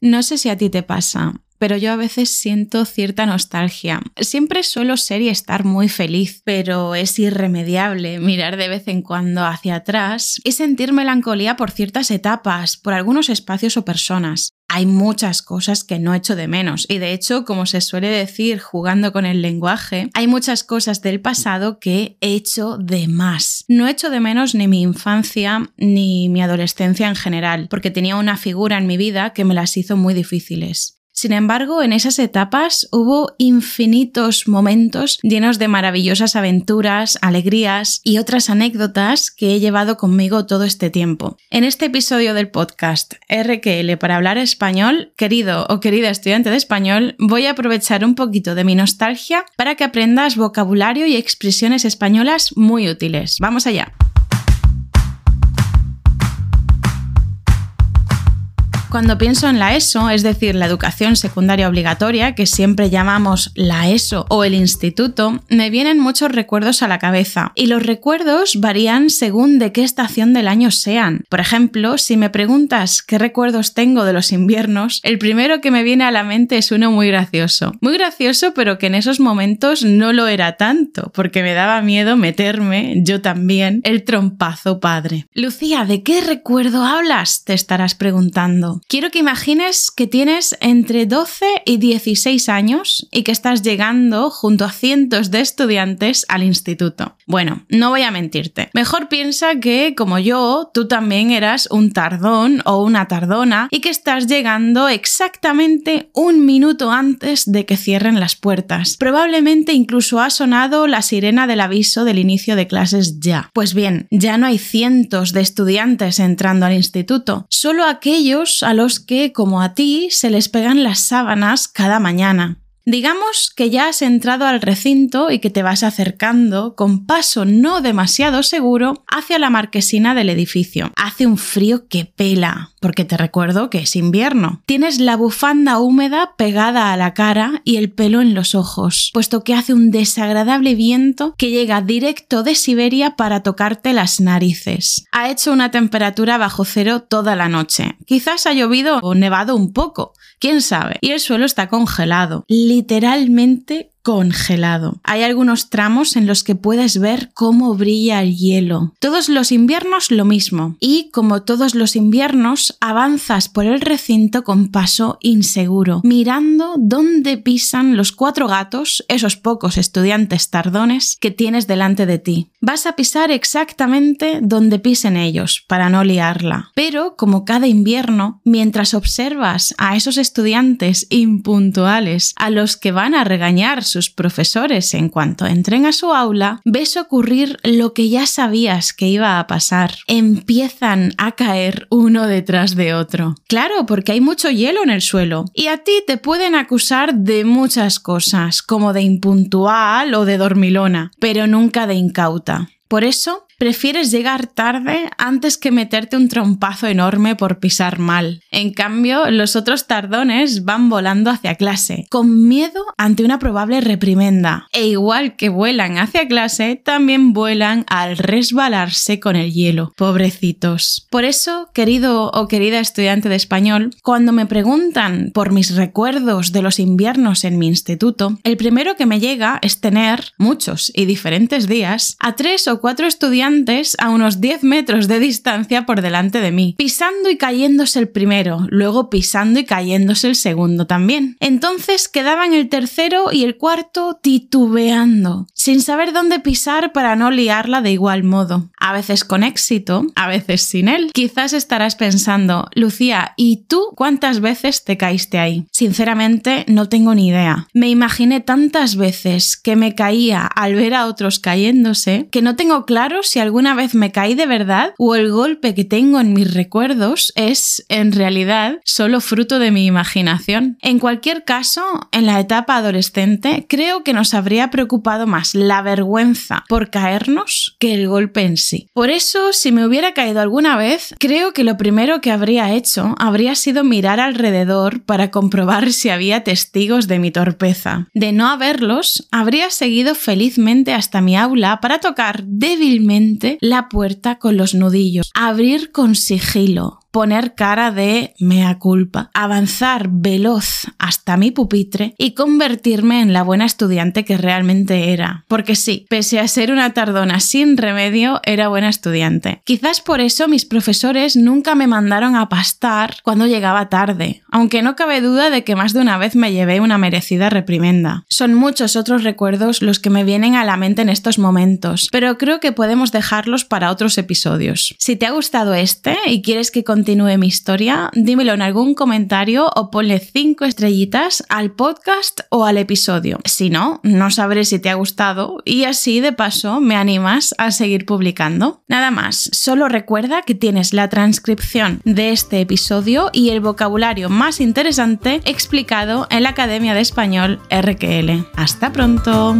No sé si a ti te pasa, pero yo a veces siento cierta nostalgia. Siempre suelo ser y estar muy feliz, pero es irremediable mirar de vez en cuando hacia atrás y sentir melancolía por ciertas etapas, por algunos espacios o personas hay muchas cosas que no echo de menos. Y de hecho, como se suele decir jugando con el lenguaje, hay muchas cosas del pasado que he hecho de más. No echo de menos ni mi infancia ni mi adolescencia en general, porque tenía una figura en mi vida que me las hizo muy difíciles. Sin embargo, en esas etapas hubo infinitos momentos llenos de maravillosas aventuras, alegrías y otras anécdotas que he llevado conmigo todo este tiempo. En este episodio del podcast RQL para hablar español, querido o querida estudiante de español, voy a aprovechar un poquito de mi nostalgia para que aprendas vocabulario y expresiones españolas muy útiles. Vamos allá. Cuando pienso en la ESO, es decir, la educación secundaria obligatoria, que siempre llamamos la ESO o el instituto, me vienen muchos recuerdos a la cabeza. Y los recuerdos varían según de qué estación del año sean. Por ejemplo, si me preguntas qué recuerdos tengo de los inviernos, el primero que me viene a la mente es uno muy gracioso. Muy gracioso, pero que en esos momentos no lo era tanto, porque me daba miedo meterme, yo también, el trompazo padre. Lucía, ¿de qué recuerdo hablas? Te estarás preguntando. Quiero que imagines que tienes entre 12 y 16 años y que estás llegando junto a cientos de estudiantes al instituto. Bueno, no voy a mentirte. Mejor piensa que, como yo, tú también eras un tardón o una tardona y que estás llegando exactamente un minuto antes de que cierren las puertas. Probablemente incluso ha sonado la sirena del aviso del inicio de clases ya. Pues bien, ya no hay cientos de estudiantes entrando al instituto, solo aquellos a los que, como a ti, se les pegan las sábanas cada mañana. Digamos que ya has entrado al recinto y que te vas acercando con paso no demasiado seguro hacia la marquesina del edificio. Hace un frío que pela, porque te recuerdo que es invierno. Tienes la bufanda húmeda pegada a la cara y el pelo en los ojos, puesto que hace un desagradable viento que llega directo de Siberia para tocarte las narices. Ha hecho una temperatura bajo cero toda la noche. Quizás ha llovido o nevado un poco, quién sabe. Y el suelo está congelado literalmente congelado. Hay algunos tramos en los que puedes ver cómo brilla el hielo. Todos los inviernos lo mismo. Y como todos los inviernos, avanzas por el recinto con paso inseguro, mirando dónde pisan los cuatro gatos, esos pocos estudiantes tardones que tienes delante de ti. Vas a pisar exactamente donde pisen ellos, para no liarla. Pero, como cada invierno, mientras observas a esos estudiantes impuntuales, a los que van a regañar sus profesores en cuanto entren a su aula, ves ocurrir lo que ya sabías que iba a pasar. Empiezan a caer uno detrás de otro. Claro, porque hay mucho hielo en el suelo. Y a ti te pueden acusar de muchas cosas, como de impuntual o de dormilona, pero nunca de incauta. Por eso, prefieres llegar tarde antes que meterte un trompazo enorme por pisar mal. En cambio, los otros tardones van volando hacia clase, con miedo ante una probable reprimenda. E igual que vuelan hacia clase, también vuelan al resbalarse con el hielo. Pobrecitos. Por eso, querido o querida estudiante de español, cuando me preguntan por mis recuerdos de los inviernos en mi instituto, el primero que me llega es tener muchos y diferentes días a tres o cuatro estudiantes a unos 10 metros de distancia por delante de mí, pisando y cayéndose el primero, luego pisando y cayéndose el segundo también. Entonces quedaban el tercero y el cuarto titubeando, sin saber dónde pisar para no liarla de igual modo. A veces con éxito, a veces sin él. Quizás estarás pensando, Lucía, ¿y tú cuántas veces te caíste ahí? Sinceramente, no tengo ni idea. Me imaginé tantas veces que me caía al ver a otros cayéndose que no tengo claro si alguna vez me caí de verdad o el golpe que tengo en mis recuerdos es, en realidad, solo fruto de mi imaginación. En cualquier caso, en la etapa adolescente, creo que nos habría preocupado más la vergüenza por caernos que el golpe en sí. Por eso, si me hubiera caído alguna vez, creo que lo primero que habría hecho habría sido mirar alrededor para comprobar si había testigos de mi torpeza. De no haberlos, habría seguido felizmente hasta mi aula para tocar débilmente la puerta con los nudillos, abrir con sigilo, poner cara de mea culpa, avanzar veloz hasta mi pupitre y convertirme en la buena estudiante que realmente era. Porque sí, pese a ser una tardona sin remedio, era buena estudiante. Quizás por eso mis profesores nunca me mandaron a pastar cuando llegaba tarde, aunque no cabe duda de que más de una vez me llevé una merecida reprimenda. Son muchos otros recuerdos los que me vienen a la mente en estos momentos, pero creo que podemos dejarlos para otros episodios. Si te ha gustado este y quieres que continúe mi historia, dímelo en algún comentario o ponle 5 estrellitas al podcast o al episodio. Si no, no sabré si te ha gustado y así de paso me animas a seguir publicando. Nada más, solo recuerda que tienes la transcripción de este episodio y el vocabulario más interesante explicado en la Academia de Español RQL. Hasta pronto.